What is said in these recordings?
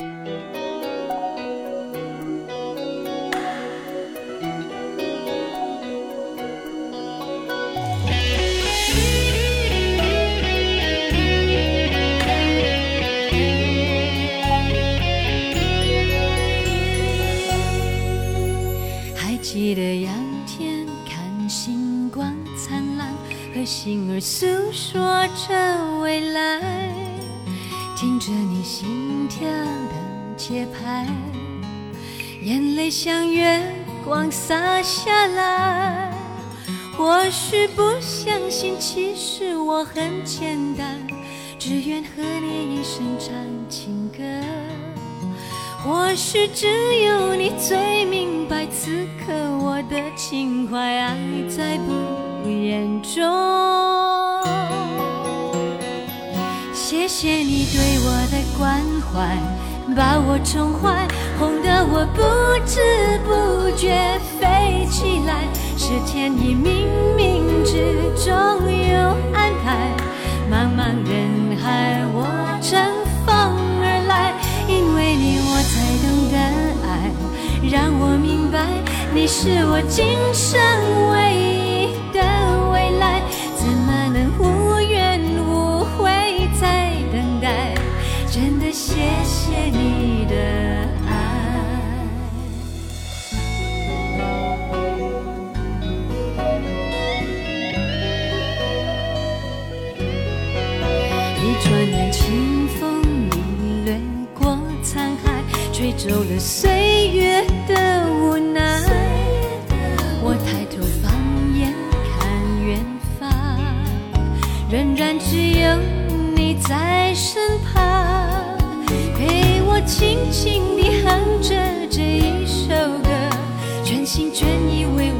还许不相信，其实我很简单，只愿和你一生唱情歌。或许只有你最明白此刻我的情怀，爱在不言中。谢谢你对我的关怀，把我宠坏，哄得我不知不觉飞起来。是天意，冥冥之中有安排。茫茫人海，我乘风而来，因为你我才懂得爱，让我明白你是我今生唯一走了岁月的无奈。我抬头放眼看远方，仍然只有你在身旁，陪我轻轻地哼着这一首歌，全心全意为我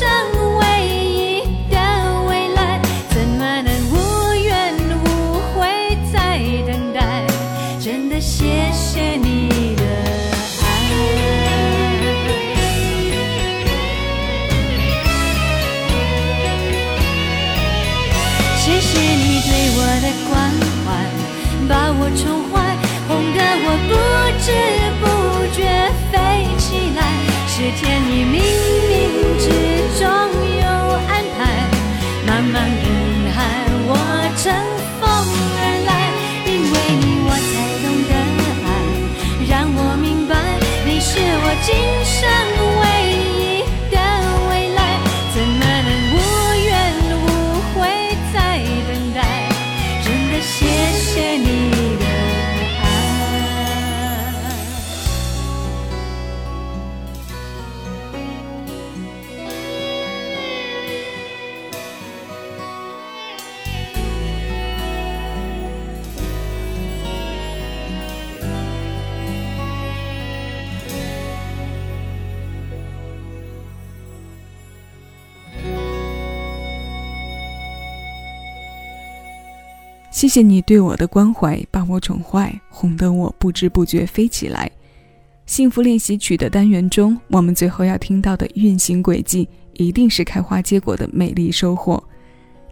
生谢谢你对我的关怀，把我宠坏，哄得我不知不觉飞起来。幸福练习曲的单元中，我们最后要听到的运行轨迹，一定是开花结果的美丽收获。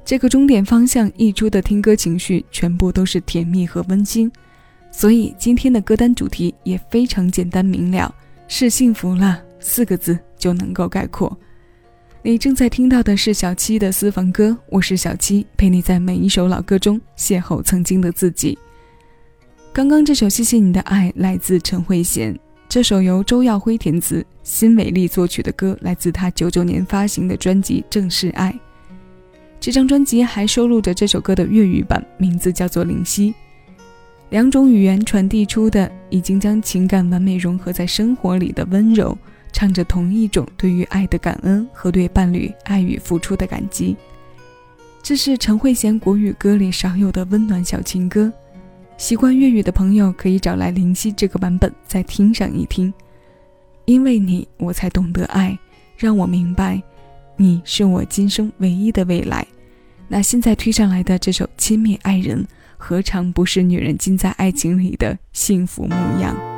这个终点方向溢出的听歌情绪，全部都是甜蜜和温馨。所以今天的歌单主题也非常简单明了，是幸福了四个字就能够概括。你正在听到的是小七的私房歌，我是小七，陪你在每一首老歌中邂逅曾经的自己。刚刚这首《谢谢你的爱》来自陈慧娴，这首由周耀辉填词、辛伟丽作曲的歌，来自他九九年发行的专辑《正是爱》。这张专辑还收录着这首歌的粤语版，名字叫做《灵犀》。两种语言传递出的，已经将情感完美融合在生活里的温柔。唱着同一种对于爱的感恩和对伴侣爱与付出的感激。这是陈慧娴国语歌里少有的温暖小情歌。习惯粤语的朋友可以找来林夕这个版本再听上一听。因为你，我才懂得爱，让我明白，你是我今生唯一的未来。那现在推上来的这首《亲密爱人》，何尝不是女人浸在爱情里的幸福模样？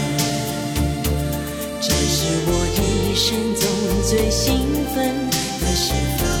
一生中最兴奋的时候。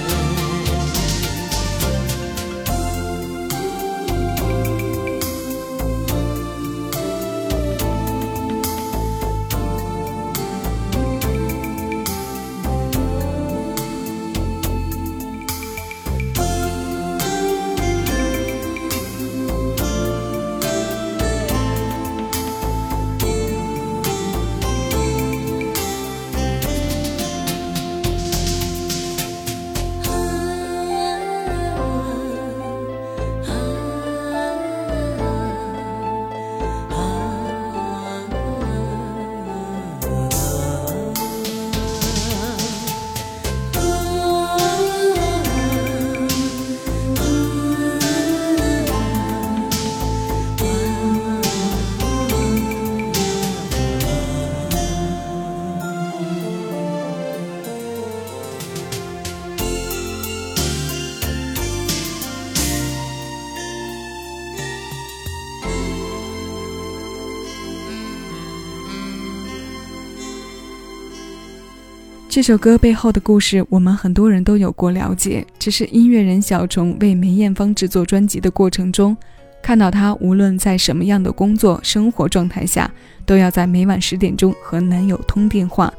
这首歌背后的故事，我们很多人都有过了解。只是音乐人小虫为梅艳芳制作专辑的过程中，看到她无论在什么样的工作生活状态下，都要在每晚十点钟和男友通电话。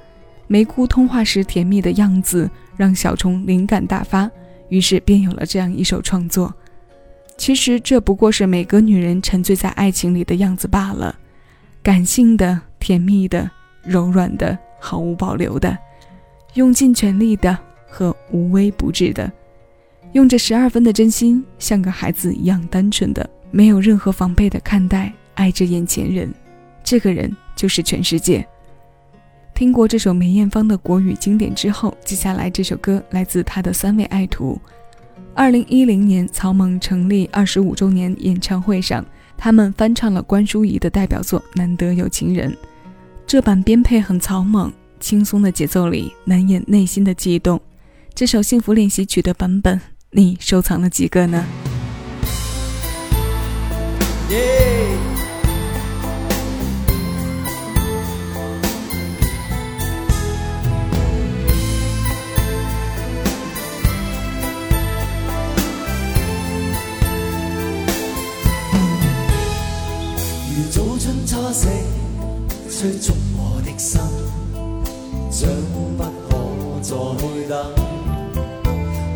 梅姑通话时甜蜜的样子，让小虫灵感大发，于是便有了这样一首创作。其实这不过是每个女人沉醉在爱情里的样子罢了，感性的、甜蜜的、柔软的、毫无保留的，用尽全力的和无微不至的，用着十二分的真心，像个孩子一样单纯的，没有任何防备的看待爱着眼前人，这个人就是全世界。听过这首梅艳芳的国语经典之后，接下来这首歌来自她的三位爱徒。二零一零年，草蜢成立二十五周年演唱会上，他们翻唱了关淑怡的代表作《难得有情人》。这版编配很草蜢，轻松的节奏里难掩内心的悸动。这首幸福练习曲的版本，你收藏了几个呢？催促我的心，想不可再等。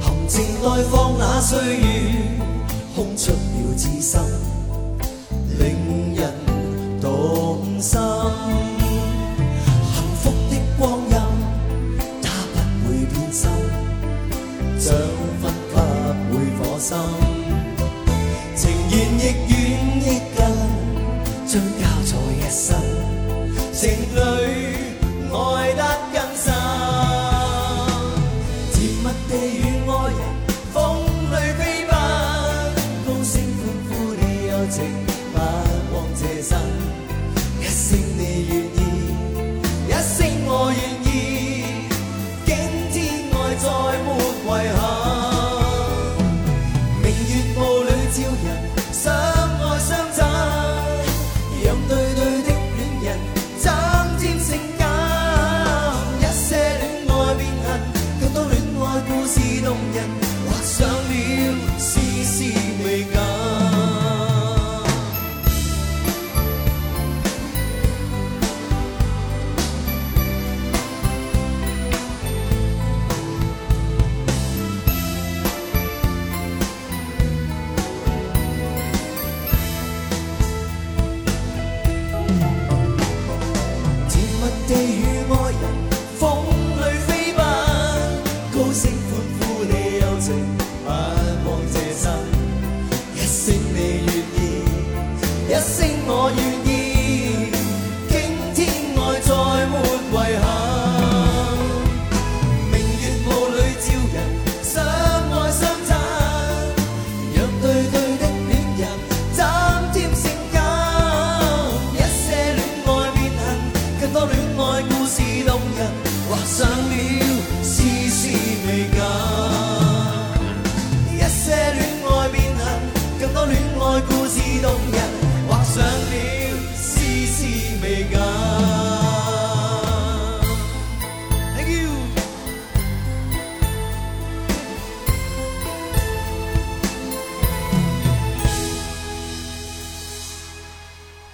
含情待放那岁月，空出了痴心，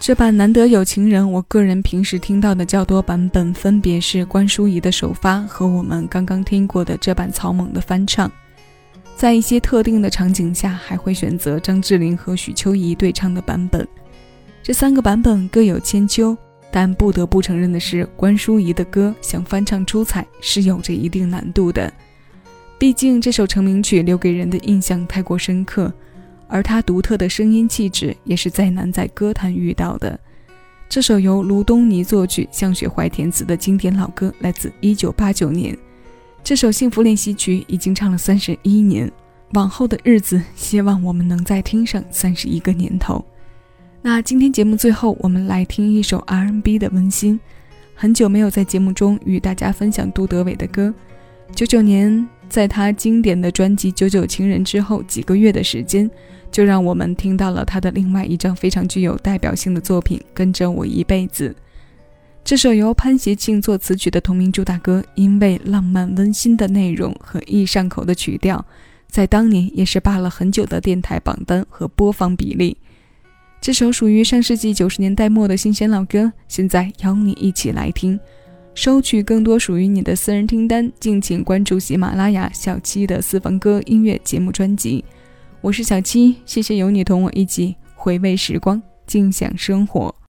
这版难得有情人，我个人平时听到的较多版本，分别是关淑怡的首发和我们刚刚听过的这版草蜢的翻唱。在一些特定的场景下，还会选择张智霖和许秋怡对唱的版本。这三个版本各有千秋，但不得不承认的是，关淑怡的歌想翻唱出彩是有着一定难度的。毕竟这首成名曲留给人的印象太过深刻。而他独特的声音气质也是再难在歌坛遇到的。这首由卢东尼作曲、向雪怀填词的经典老歌，来自1989年。这首幸福练习曲已经唱了三十一年，往后的日子，希望我们能再听上三十一个年头。那今天节目最后，我们来听一首 R&B 的温馨。很久没有在节目中与大家分享杜德伟的歌。九九年，在他经典的专辑《九九情人》之后几个月的时间。就让我们听到了他的另外一张非常具有代表性的作品《跟着我一辈子》。这首由潘协庆作词曲的同名主打歌，因为浪漫温馨的内容和易上口的曲调，在当年也是霸了很久的电台榜单和播放比例。这首属于上世纪九十年代末的新鲜老歌，现在邀你一起来听。收取更多属于你的私人听单，敬请关注喜马拉雅小七的私房歌音乐节目专辑。我是小七，谢谢有你同我一起回味时光，尽享生活。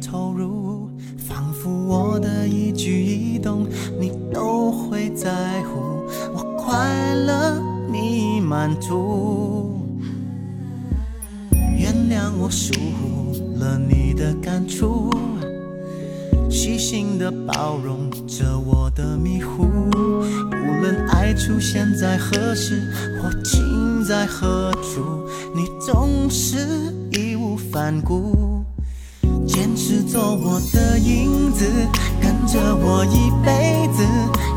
投入，仿佛我的一举一动你都会在乎，我快乐你满足。原谅我疏忽了你的感触，细心的包容着我的迷糊。无论爱出现在何时或情在何处，你总是义无。反顾，做我的影子，跟着我一辈子，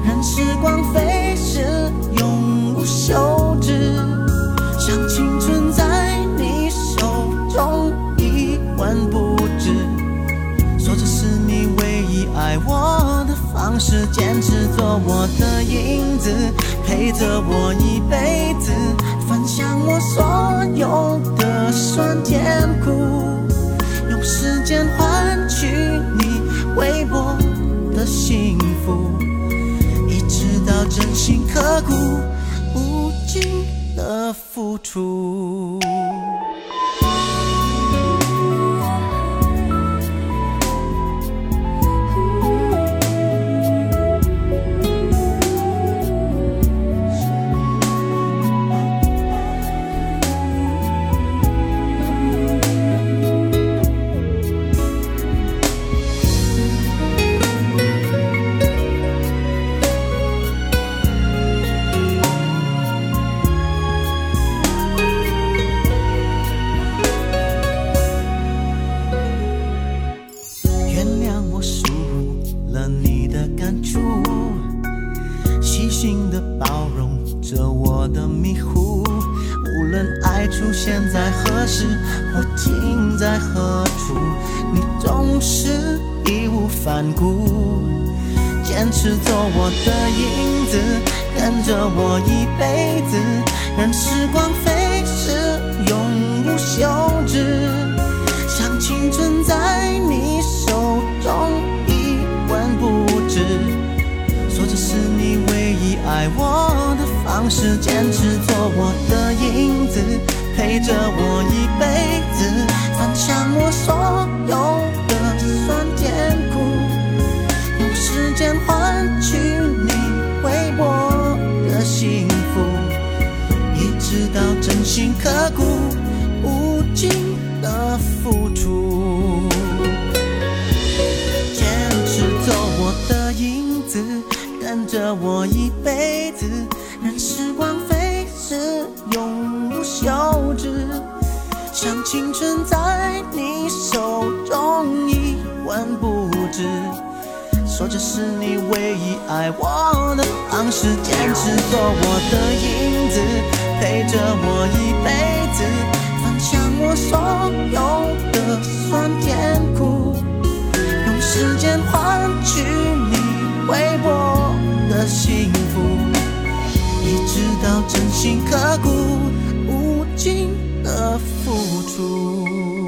任时光飞逝，永无休止。像青春在你手中一文不值，说这是你唯一爱我的方式，坚持做我的影子，陪着我一辈子，分享我所有的酸甜苦。用时间换铭心刻骨，无尽的付出。我的迷糊无论爱出现在何时或停在何处你总是义无反顾坚持做我的影子跟着我一辈子任时光飞逝永无休止像青春在你手中一文不值说这是你唯一爱我。方式，坚持做我的影子，陪着我一辈子，分享我所有的酸甜苦，用时。间换取你为我的幸福，一直到真心刻骨，无尽的付出。坚持做我的影子，跟着我一辈子，是永无休止像青春在你手中一文不值说这是你唯一爱我的方式坚持做我的影子陪着我一辈子分享我所有的酸甜苦用时间换取你为我的幸直到真心刻骨无尽的付出。